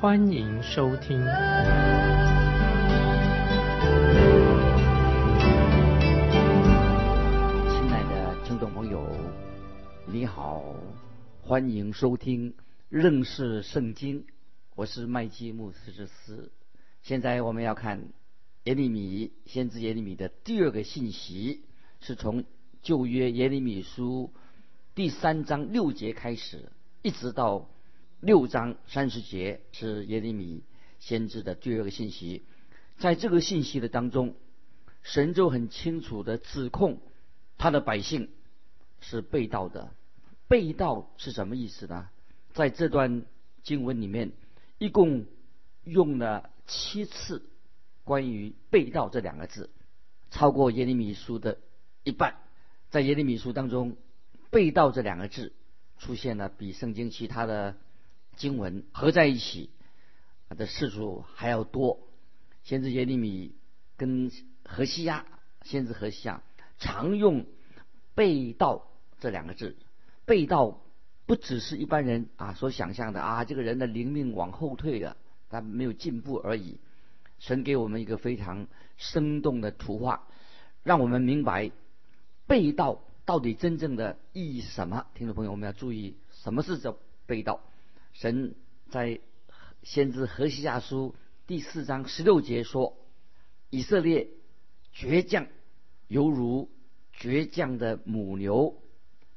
欢迎收听。亲爱的听众朋友，你好，欢迎收听认识圣经。我是麦基牧师之师。现在我们要看耶利米先知耶利米的第二个信息，是从旧约耶利米书第三章六节开始，一直到六章三十节，是耶利米先知的第二个信息。在这个信息的当中，神就很清楚的指控他的百姓是被盗的。被盗是什么意思呢？在这段经文里面，一共用了七次关于“被盗”这两个字，超过耶利米书的一半。在耶利米书当中，“被盗”这两个字出现了比圣经其他的经文合在一起的次数还要多。先知耶利米跟何西亚，先知何西亚常用“被盗”这两个字。被盗不只是一般人啊所想象的啊，这个人的灵命往后退了，他没有进步而已。神给我们一个非常生动的图画，让我们明白被盗到底真正的意义是什么。听众朋友，我们要注意什么是叫被盗。神在先知何西亚书第四章十六节说：“以色列倔强，犹如倔强的母牛。”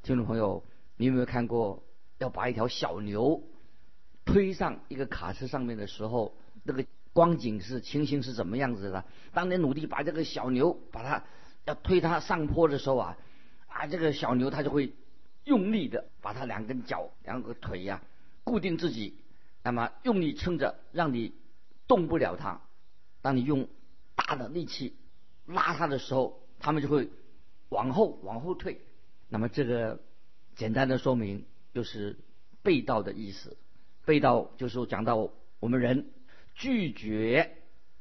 听众朋友。你有没有看过要把一条小牛推上一个卡车上面的时候，那个光景是情形是怎么样子的？当你努力把这个小牛把它要推它上坡的时候啊，啊，这个小牛它就会用力的把它两根脚、两个腿呀固定自己，那么用力撑着，让你动不了它。当你用大的力气拉它的时候，它们就会往后往后退。那么这个。简单的说明就是被盗的意思。被盗就是讲到我们人拒绝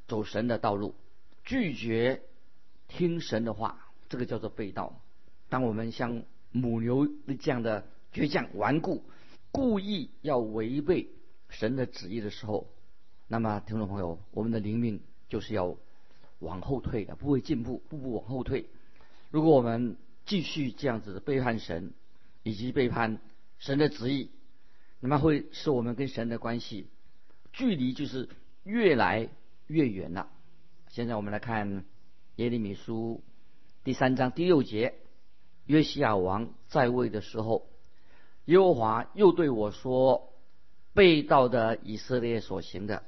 走神的道路，拒绝听神的话，这个叫做被盗。当我们像母牛这样的倔强顽固，故意要违背神的旨意的时候，那么听众朋友，我们的灵命就是要往后退的，不会进步，步步往后退。如果我们继续这样子背叛神，以及背叛神的旨意，那么会使我们跟神的关系距离就是越来越远了。现在我们来看耶利米书第三章第六节：约西亚王在位的时候，耶和华又对我说：“被盗的以色列所行的，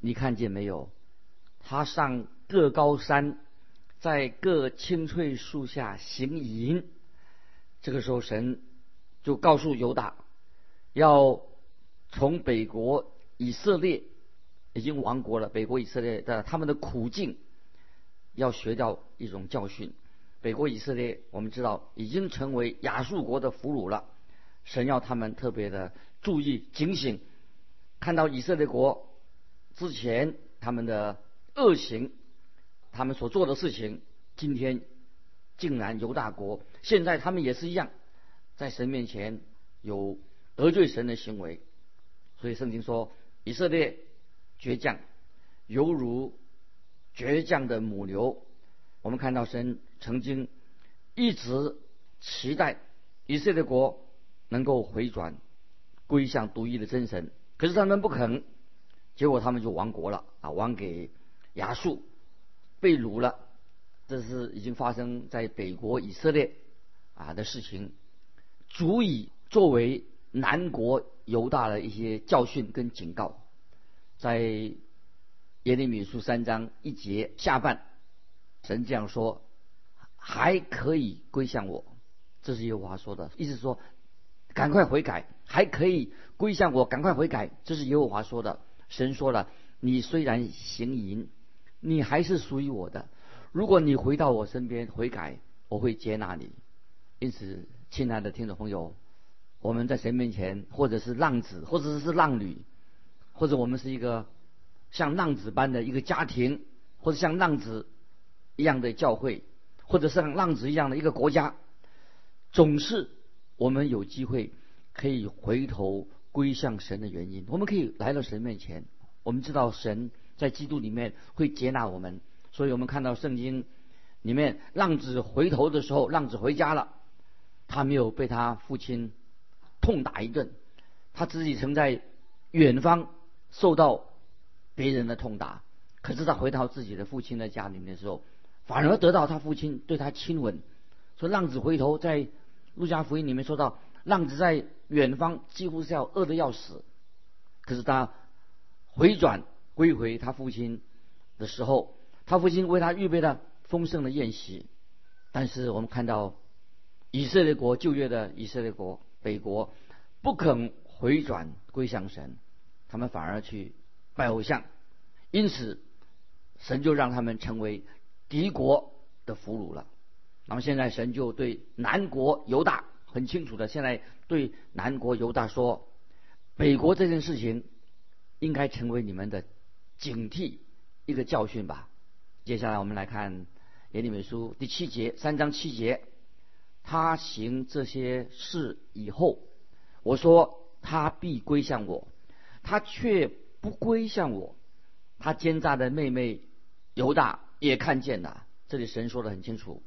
你看见没有？他上各高山，在各青翠树下行淫。”这个时候，神就告诉犹大，要从北国以色列已经亡国了，北国以色列的他们的苦境，要学到一种教训。北国以色列，我们知道已经成为亚述国的俘虏了。神要他们特别的注意警醒，看到以色列国之前他们的恶行，他们所做的事情，今天。竟然犹大国，现在他们也是一样，在神面前有得罪神的行为，所以圣经说以色列倔强，犹如倔强的母牛。我们看到神曾经一直期待以色列国能够回转归向独一的真神，可是他们不肯，结果他们就亡国了啊，亡给亚述，被掳了。这是已经发生在北国以色列啊的事情，足以作为南国犹大的一些教训跟警告。在耶利米书三章一节下半，神这样说：“还可以归向我。”这是耶和华说的，意思说赶快悔改，还可以归向我，赶快悔改。这是耶和华说的。神说了：“你虽然行淫，你还是属于我的。如果你回到我身边悔改，我会接纳你。因此，亲爱的听众朋友，我们在神面前，或者是浪子，或者是浪女，或者我们是一个像浪子般的一个家庭，或者像浪子一样的教会，或者像浪子一样的一个国家，总是我们有机会可以回头归向神的原因。我们可以来到神面前，我们知道神在基督里面会接纳我们，所以我们看到圣经里面浪子回头的时候，浪子回家了。他没有被他父亲痛打一顿，他自己曾在远方受到别人的痛打，可是他回到自己的父亲的家里面的时候，反而得到他父亲对他亲吻。说浪子回头，在路加福音里面说到，浪子在远方几乎是要饿得要死，可是他回转归回他父亲的时候，他父亲为他预备了丰盛的宴席。但是我们看到。以色列国旧约的以色列国北国不肯回转归向神，他们反而去拜偶像，因此神就让他们成为敌国的俘虏了。那么现在神就对南国犹大很清楚的，现在对南国犹大说，北国这件事情应该成为你们的警惕一个教训吧。接下来我们来看耶利米书第七节三章七节。他行这些事以后，我说他必归向我，他却不归向我。他奸诈的妹妹犹大也看见了。这里神说的很清楚，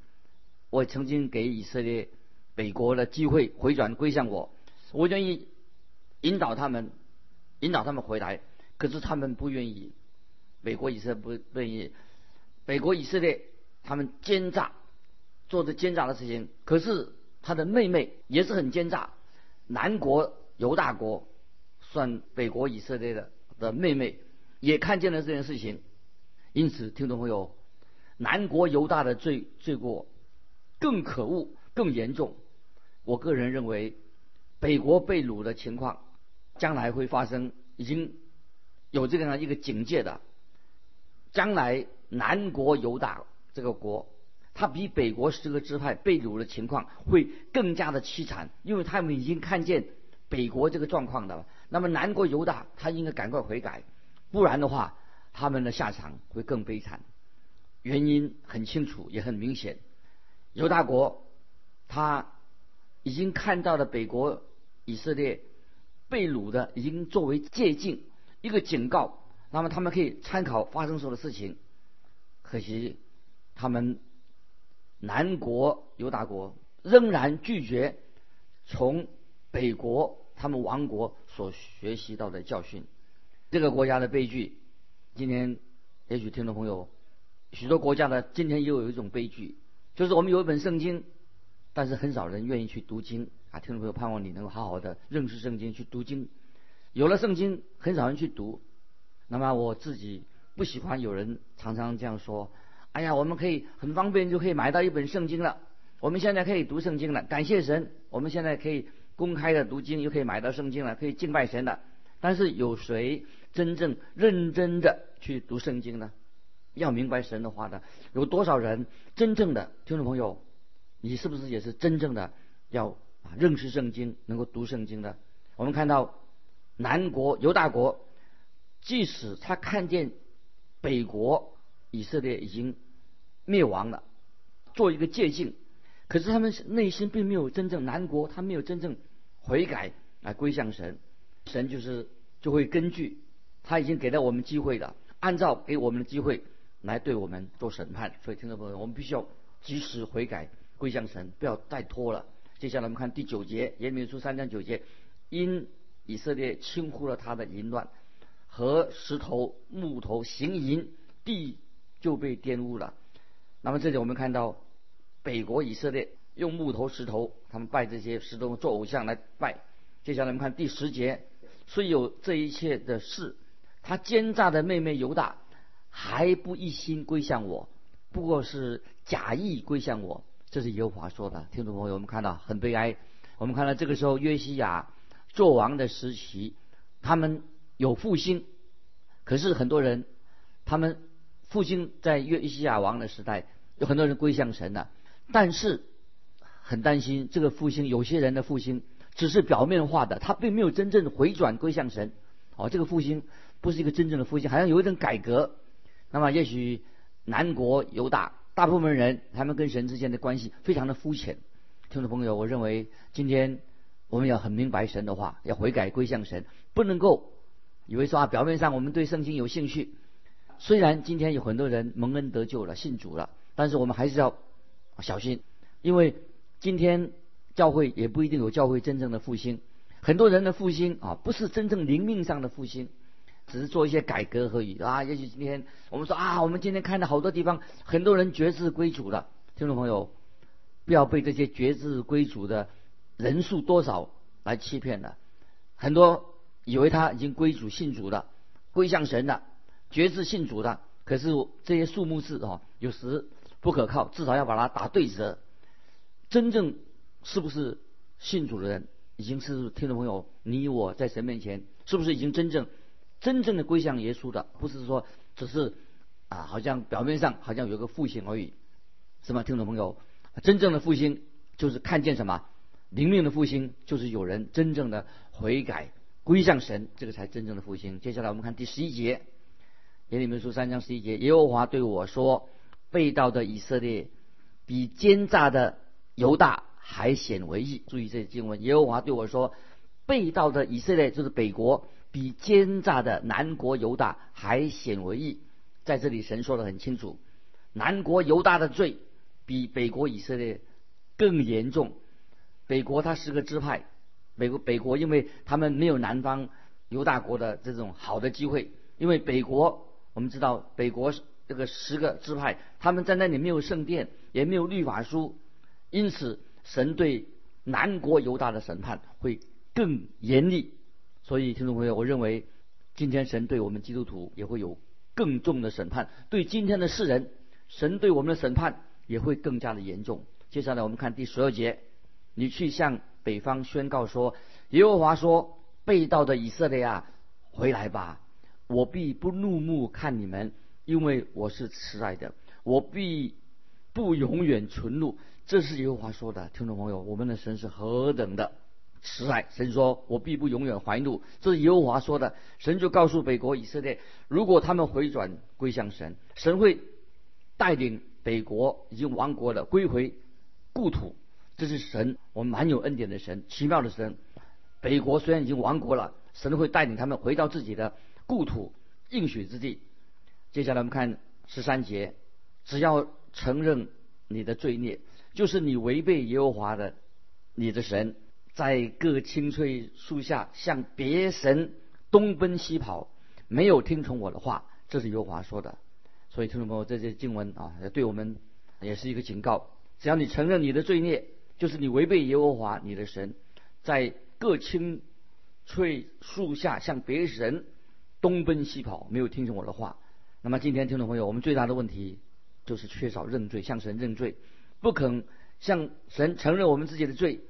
我曾经给以色列北国的机会回转归向我，我愿意引导他们，引导他们回来。可是他们不愿意，美国以色列不不愿意，北国以色列他们奸诈。做着奸诈的事情，可是他的妹妹也是很奸诈。南国犹大国算北国以色列的的妹妹，也看见了这件事情。因此，听众朋友，南国犹大的罪罪过更可恶、更严重。我个人认为，北国被掳的情况将来会发生，已经有这个样一个警戒的。将来南国犹大这个国。他比北国十个支派被掳的情况会更加的凄惨，因为他们已经看见北国这个状况的了。那么南国犹大，他应该赶快悔改，不然的话，他们的下场会更悲惨。原因很清楚，也很明显。犹大国他已经看到了北国以色列被掳的，已经作为借鉴一个警告，那么他们可以参考发生时候的事情。可惜他们。南国犹大国仍然拒绝从北国他们王国所学习到的教训，这个国家的悲剧。今天也许听众朋友，许多国家的今天又有一种悲剧，就是我们有一本圣经，但是很少人愿意去读经啊。听众朋友，盼望你能够好好的认识圣经，去读经。有了圣经，很少人去读。那么我自己不喜欢有人常常这样说。哎呀，我们可以很方便就可以买到一本圣经了。我们现在可以读圣经了，感谢神。我们现在可以公开的读经，又可以买到圣经了，可以敬拜神了。但是有谁真正认真的去读圣经呢？要明白神的话的，有多少人真正的听众朋友，你是不是也是真正的要啊认识圣经，能够读圣经的？我们看到南国犹大国，即使他看见北国。以色列已经灭亡了，做一个借鉴。可是他们内心并没有真正南国，他没有真正悔改啊归向神。神就是就会根据他已经给了我们机会的，按照给我们的机会来对我们做审判。所以听众朋友，我们必须要及时悔改归向神，不要再拖了。接下来我们看第九节，耶利米书三章九节，因以色列轻忽了他的淫乱和石头木头行淫地。就被玷污了。那么这里我们看到，北国以色列用木头、石头，他们拜这些石头做偶像来拜。接下来我们看第十节，虽有这一切的事，他奸诈的妹妹犹大还不一心归向我，不过是假意归向我。这是耶和华说的。听众朋友，我们看到很悲哀。我们看到这个时候约西亚做王的时期，他们有复兴。可是很多人，他们复兴在约西亚王的时代，有很多人归向神了，但是很担心这个复兴，有些人的复兴只是表面化的，他并没有真正回转归向神。哦，这个复兴不是一个真正的复兴，好像有一种改革。那么也许南国犹大大部分人，他们跟神之间的关系非常的肤浅。听众朋友，我认为今天我们要很明白神的话，要悔改归向神，不能够以为说啊，表面上我们对圣经有兴趣，虽然今天有很多人蒙恩得救了，信主了，但是我们还是要小心，因为今天教会也不一定有教会真正的复兴。很多人的复兴啊，不是真正灵命上的复兴，只是做一些改革而已啊。也许今天我们说啊，我们今天看到好多地方，很多人绝志归主了。听众朋友，不要被这些绝志归主的人数多少来欺骗了。很多以为他已经归主信主了，归向神了，绝志信主了，可是这些数目字啊，有时不可靠，至少要把它打对折。真正是不是信主的人？已经是听众朋友，你我在神面前是不是已经真正、真正的归向耶稣的？不是说只是啊，好像表面上好像有个复兴而已，是吗？听众朋友，真正的复兴就是看见什么？灵命的复兴就是有人真正的悔改归向神，这个才真正的复兴。接下来我们看第十一节，耶利米书三章十一节，耶和华对我说：“被盗的以色列比奸诈的犹大。”还显为异。注意这经文，耶和华对我说：“被盗的以色列就是北国，比奸诈的南国犹大还显为义。”在这里，神说的很清楚，南国犹大的罪比北国以色列更严重。北国它是个支派，北国北国因为他们没有南方犹大国的这种好的机会，因为北国我们知道北国这个十个支派，他们在那里没有圣殿，也没有律法书，因此。神对南国犹大的审判会更严厉，所以听众朋友，我认为今天神对我们基督徒也会有更重的审判，对今天的世人，神对我们的审判也会更加的严重。接下来我们看第十二节，你去向北方宣告说：耶和华说，被盗的以色列啊，回来吧，我必不怒目看你们，因为我是慈爱的，我必不永远存怒。这是耶和华说的，听众朋友，我们的神是何等的慈爱！神说：“我必不永远怀怒。”这是耶和华说的。神就告诉北国以色列，如果他们回转归向神，神会带领北国已经亡国了归回故土。这是神，我们蛮有恩典的神，奇妙的神。北国虽然已经亡国了，神会带领他们回到自己的故土应许之地。接下来我们看十三节，只要承认你的罪孽。就是你违背耶和华的，你的神，在各青翠树下向别神东奔西跑，没有听从我的话，这是耶和华说的。所以听众朋友，这些经文啊，对我们也是一个警告。只要你承认你的罪孽，就是你违背耶和华你的神，在各青翠树下向别神东奔西跑，没有听从我的话。那么今天听众朋友，我们最大的问题就是缺少认罪，向神认罪。不肯向神承认我们自己的罪。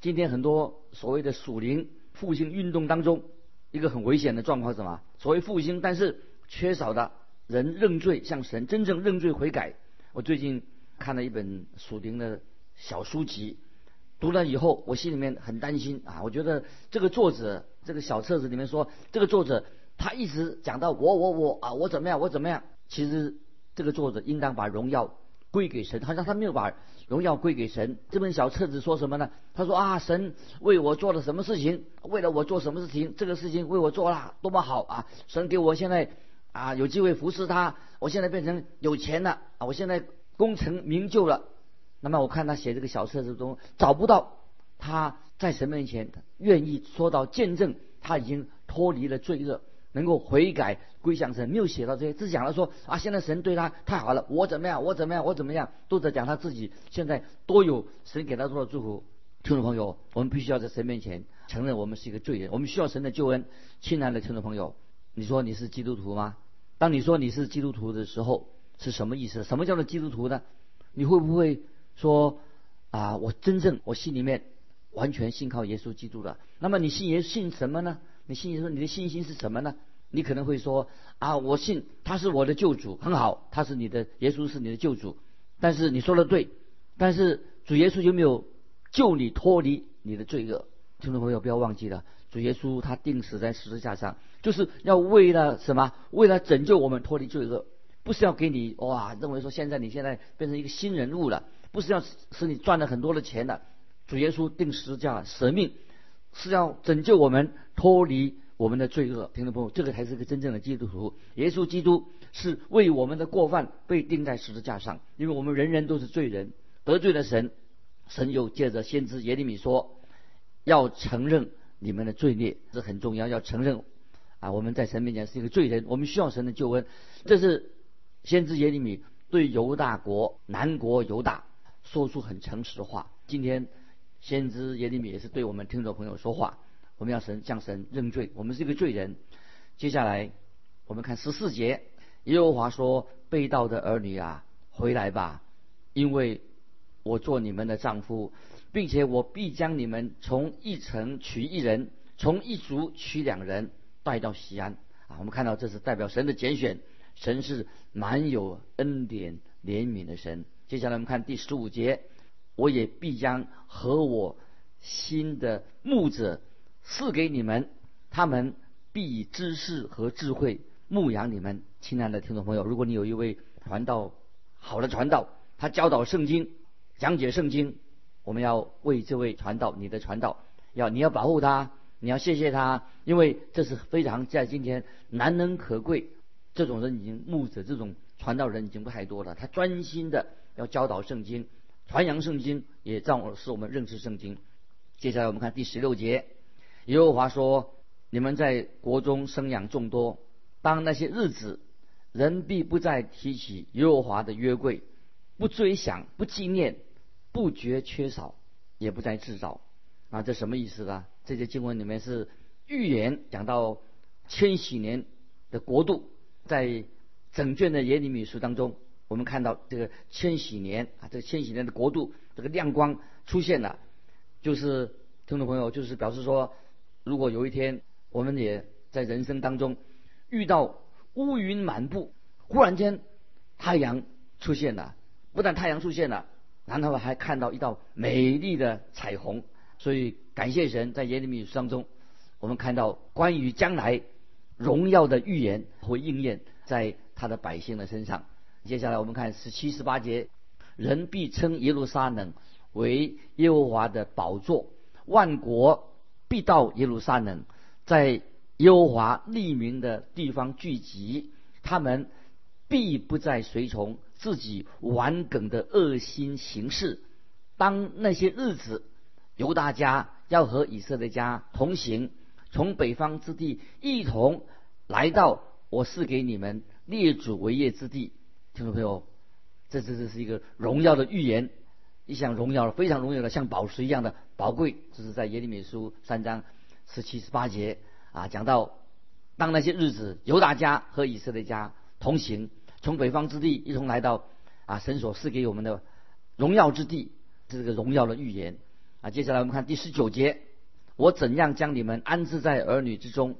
今天很多所谓的属灵复兴运动当中，一个很危险的状况是什么？所谓复兴，但是缺少的人认罪，向神真正认罪悔改。我最近看了一本属灵的小书籍，读了以后，我心里面很担心啊！我觉得这个作者这个小册子里面说，这个作者他一直讲到我我我啊，我怎么样我怎么样？其实这个作者应当把荣耀。归给神，好像他没有把荣耀归给神。这本小册子说什么呢？他说啊，神为我做了什么事情？为了我做什么事情？这个事情为我做了多么好啊！神给我现在啊有机会服侍他，我现在变成有钱了啊！我现在功成名就了。那么我看他写这个小册子中找不到他在神面前愿意说到见证他已经脱离了罪恶。能够悔改归向神，没有写到这些，只讲了说啊，现在神对他太好了，我怎么样，我怎么样，我怎么样，都在讲他自己现在多有神给他多少祝福。听众朋友，我们必须要在神面前承认我们是一个罪人，我们需要神的救恩。亲爱的听众朋友，你说你是基督徒吗？当你说你是基督徒的时候，是什么意思？什么叫做基督徒呢？你会不会说啊，我真正我心里面完全信靠耶稣基督的？那么你信耶信什么呢？你信说你的信心是什么呢？你可能会说啊，我信他是我的救主，很好，他是你的耶稣是你的救主。但是你说的对，但是主耶稣有没有救你脱离你的罪恶？听众朋友不要忘记了，主耶稣他定死在十字架上，就是要为了什么？为了拯救我们脱离罪恶，不是要给你哇认为说现在你现在变成一个新人物了，不是要使你赚了很多的钱的。主耶稣定十字架舍命，是要拯救我们脱离。我们的罪恶，听众朋友，这个才是个真正的基督徒。耶稣基督是为我们的过犯被钉在十字架上，因为我们人人都是罪人，得罪了神。神又借着先知耶利米说，要承认你们的罪孽，这很重要，要承认啊，我们在神面前是一个罪人，我们需要神的救恩。这是先知耶利米对犹大国南国犹大说出很诚实的话。今天先知耶利米也是对我们听众朋友说话。我们要神向神认罪，我们是一个罪人。接下来我们看十四节，耶和华说：“被盗的儿女啊，回来吧，因为我做你们的丈夫，并且我必将你们从一城取一人，从一族取两人，带到西安。”啊，我们看到这是代表神的拣选，神是满有恩典怜悯的神。接下来我们看第十五节，我也必将和我新的牧者。赐给你们，他们必以知识和智慧牧养你们。亲爱的听众朋友，如果你有一位传道好的传道，他教导圣经、讲解圣经，我们要为这位传道，你的传道要你要保护他，你要谢谢他，因为这是非常在今天难能可贵。这种人已经牧者，这种传道人已经不太多了。他专心的要教导圣经、传扬圣经，也让我使我们认识圣经。接下来我们看第十六节。耶和华说：“你们在国中生养众多，当那些日子，人必不再提起耶和华的约柜，不追想，不纪念，不觉缺少，也不再制造。啊，这什么意思呢？这些经文里面是预言，讲到千禧年的国度，在整卷的耶利米书当中，我们看到这个千禧年啊，这个千禧年的国度，这个亮光出现了，就是听众朋友，就是表示说。”如果有一天我们也在人生当中遇到乌云满布，忽然间太阳出现了，不但太阳出现了，然后还看到一道美丽的彩虹。所以感谢神，在耶利米书当中，我们看到关于将来荣耀的预言会应验在他的百姓的身上。接下来我们看十七、十八节，人必称耶路撒冷为耶和华的宝座，万国。必到耶路撒冷，在耶和华立名的地方聚集，他们必不再随从自己顽梗的恶心行事。当那些日子，犹大家要和以色列家同行，从北方之地一同来到我赐给你们列祖为业之地。听众朋友，这这这是一个荣耀的预言。一项荣耀非常荣耀的，像宝石一样的宝贵，这是在耶利米书三章十七、十八节啊，讲到当那些日子，犹大家和以色列家同行，从北方之地一同来到啊神所赐给我们的荣耀之地，这是个荣耀的预言啊。接下来我们看第十九节，我怎样将你们安置在儿女之中，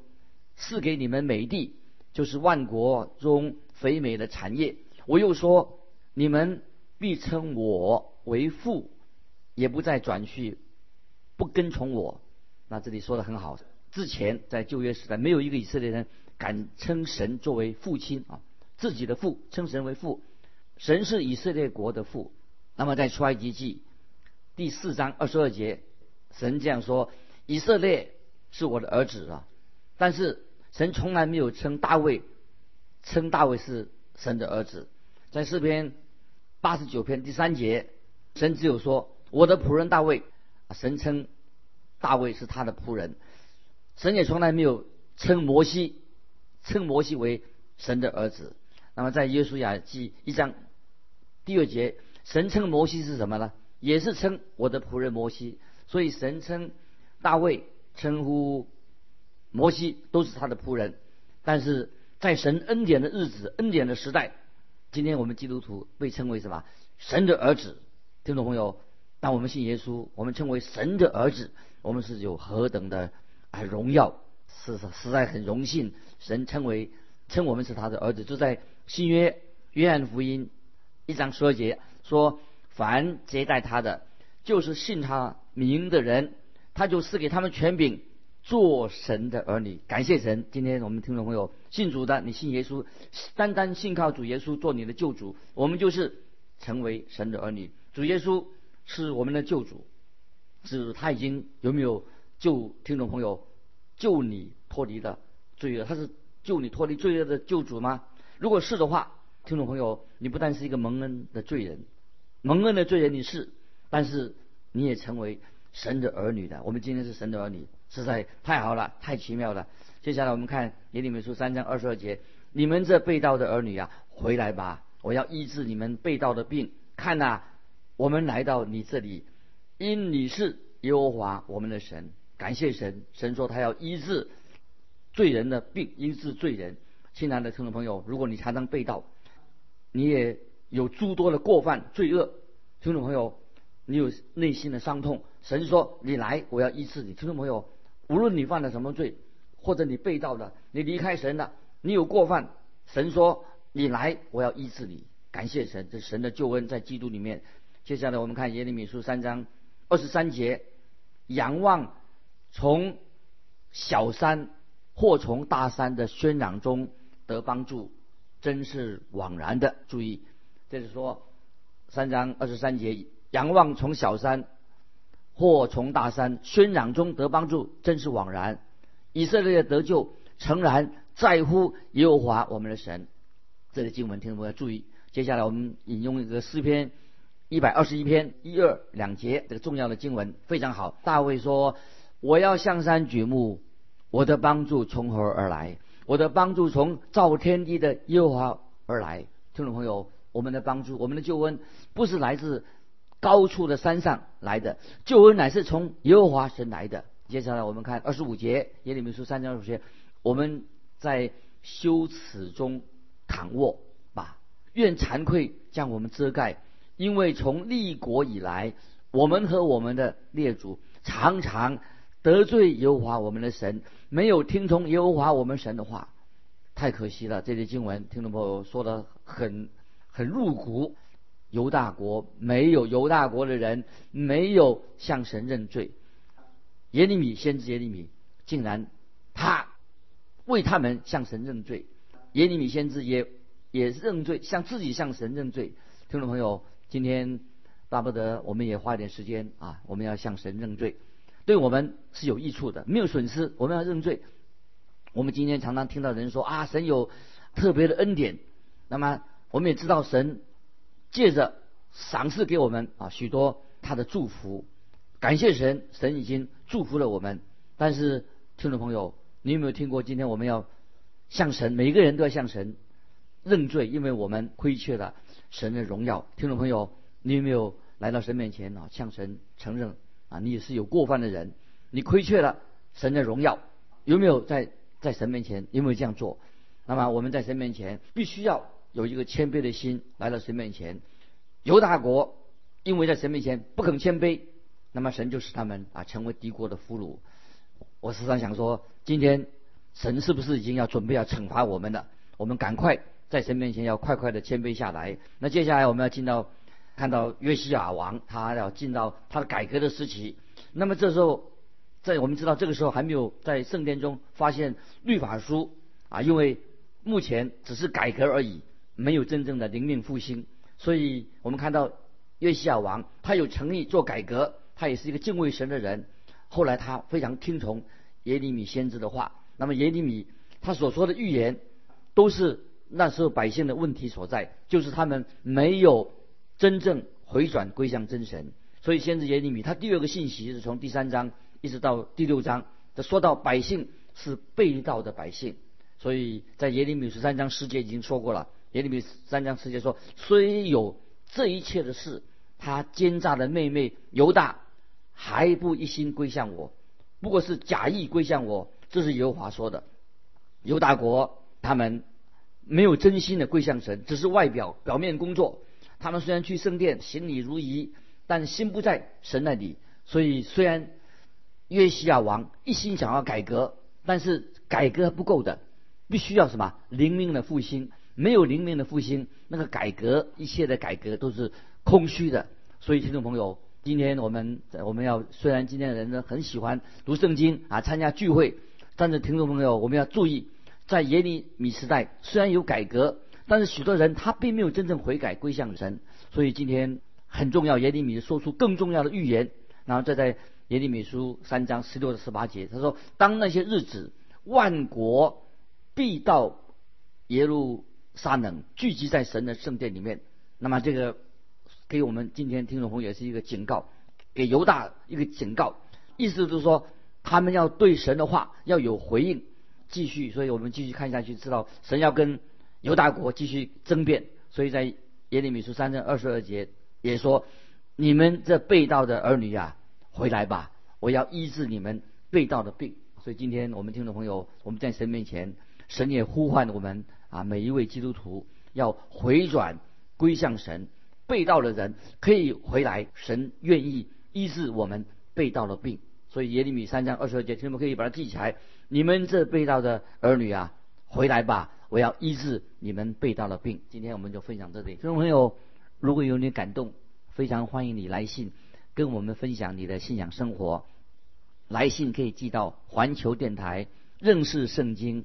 赐给你们美地，就是万国中肥美的产业。我又说，你们必称我。为父，也不再转去，不跟从我。那这里说的很好。之前在旧约时代，没有一个以色列人敢称神作为父亲啊，自己的父称神为父。神是以色列国的父。那么在出埃及记第四章二十二节，神这样说：以色列是我的儿子啊。但是神从来没有称大卫，称大卫是神的儿子。在诗篇八十九篇第三节。神只有说我的仆人大卫，神称大卫是他的仆人。神也从来没有称摩西，称摩西为神的儿子。那么在耶稣亚记一章第二节，神称摩西是什么呢？也是称我的仆人摩西。所以神称大卫称呼摩西都是他的仆人。但是在神恩典的日子、恩典的时代，今天我们基督徒被称为什么？神的儿子。听众朋友，当我们信耶稣，我们称为神的儿子，我们是有何等的啊荣耀！是实在很荣幸，神称为称我们是他的儿子。就在新约约翰福音一章十二节说：“凡接待他的，就是信他名的人，他就赐给他们权柄，做神的儿女。”感谢神！今天我们听众朋友信主的，你信耶稣，单单信靠主耶稣做你的救主，我们就是成为神的儿女。主耶稣是我们的救主，是他已经有没有救听众朋友？救你脱离的罪恶，他是救你脱离罪恶的救主吗？如果是的话，听众朋友，你不但是一个蒙恩的罪人，蒙恩的罪人你是，但是你也成为神的儿女的。我们今天是神的儿女，实在太好了，太奇妙了。接下来我们看耶利米书三章二十二节：你们这被盗的儿女啊，回来吧！我要医治你们被盗的病。看呐，我们来到你这里，因你是耶和华我们的神。感谢神，神说他要医治罪人的病，医治罪人。亲爱的听众朋友，如果你常常被盗，你也有诸多的过犯罪恶，听众朋友，你有内心的伤痛，神说你来，我要医治你。听众朋友，无论你犯了什么罪，或者你被盗了，你离开神了，你有过犯，神说你来，我要医治你。感谢神，这神的救恩在基督里面。接下来我们看耶利米书三章二十三节，仰望。从小山或从大山的喧嚷中得帮助，真是枉然的。注意，这是说三章二十三节，仰望从小山或从大山喧嚷中得帮助，真是枉然。以色列的得救诚然在乎耶和华我们的神。这里经文听众朋友要注意，接下来我们引用一个诗篇一百二十一篇一二两节这个重要的经文，非常好。大卫说。我要向山举目，我的帮助从何而来？我的帮助从造天地的耶和华而来。听众朋友，我们的帮助，我们的救恩，不是来自高处的山上来的，救恩乃是从耶和华神来的。接下来我们看二十五节，耶利米书三章二十五节，我们在羞耻中躺卧吧，愿惭愧将我们遮盖，因为从立国以来，我们和我们的列祖常常。得罪耶和华我们的神，没有听从耶和华我们神的话，太可惜了。这些经文，听众朋友说的很很入骨。犹大国没有犹大国的人没有向神认罪。耶利米先知耶利米竟然他为他们向神认罪。耶利米先知也也认罪，向自己向神认罪。听众朋友，今天巴不得我们也花点时间啊，我们要向神认罪。对我们是有益处的，没有损失。我们要认罪。我们今天常常听到人说啊，神有特别的恩典。那么我们也知道，神借着赏赐给我们啊许多他的祝福。感谢神，神已经祝福了我们。但是听众朋友，你有没有听过？今天我们要向神，每一个人都要向神认罪，因为我们亏缺了神的荣耀。听众朋友，你有没有来到神面前啊，向神承认？啊，你也是有过犯的人，你亏缺了神的荣耀，有没有在在神面前有没有这样做？那么我们在神面前必须要有一个谦卑的心来到神面前。犹大国因为在神面前不肯谦卑，那么神就使他们啊成为敌国的俘虏。我时常想说，今天神是不是已经要准备要惩罚我们了？我们赶快在神面前要快快的谦卑下来。那接下来我们要进到。看到约西亚王，他要进到他的改革的时期。那么这时候，在我们知道这个时候还没有在圣殿中发现律法书啊，因为目前只是改革而已，没有真正的灵命复兴。所以我们看到约西亚王，他有诚意做改革，他也是一个敬畏神的人。后来他非常听从耶利米先知的话。那么耶利米他所说的预言，都是那时候百姓的问题所在，就是他们没有。真正回转归向真神，所以先知耶利米他第二个信息是从第三章一直到第六章，他说到百姓是被盗的百姓，所以在耶利米十三章十节已经说过了。耶利米三章十节说，虽有这一切的事，他奸诈的妹妹犹大还不一心归向我，不过是假意归向我，这是耶和华说的。犹大国他们没有真心的归向神，只是外表表面工作。他们虽然去圣殿行礼如仪，但心不在神那里。所以虽然约西亚王一心想要改革，但是改革不够的，必须要什么灵命的复兴？没有灵命的复兴，那个改革一切的改革都是空虚的。所以听众朋友，今天我们我们要虽然今天的人呢很喜欢读圣经啊，参加聚会，但是听众朋友我们要注意，在耶利米时代虽然有改革，但是许多人他并没有真正悔改归向神。所以今天很重要，耶利米说出更重要的预言。然后再在耶利米书三章十六到十八节，他说：“当那些日子，万国必到耶路。”撒冷聚集在神的圣殿里面，那么这个给我们今天听众朋友是一个警告，给犹大一个警告，意思就是说他们要对神的话要有回应，继续，所以我们继续看下去，知道神要跟犹大国继续争辩，所以在耶利米书三章二十二节也说：你们这被盗的儿女呀，回来吧，我要医治你们被盗的病。所以今天我们听众朋友，我们在神面前，神也呼唤我们。啊，每一位基督徒要回转归向神，被盗的人可以回来，神愿意医治我们被盗的病。所以耶利米三章二十二节，你们可以把它记起来。你们这被盗的儿女啊，回来吧，我要医治你们被盗的病。今天我们就分享这里。听众朋友，如果有你感动，非常欢迎你来信跟我们分享你的信仰生活。来信可以寄到环球电台认识圣经。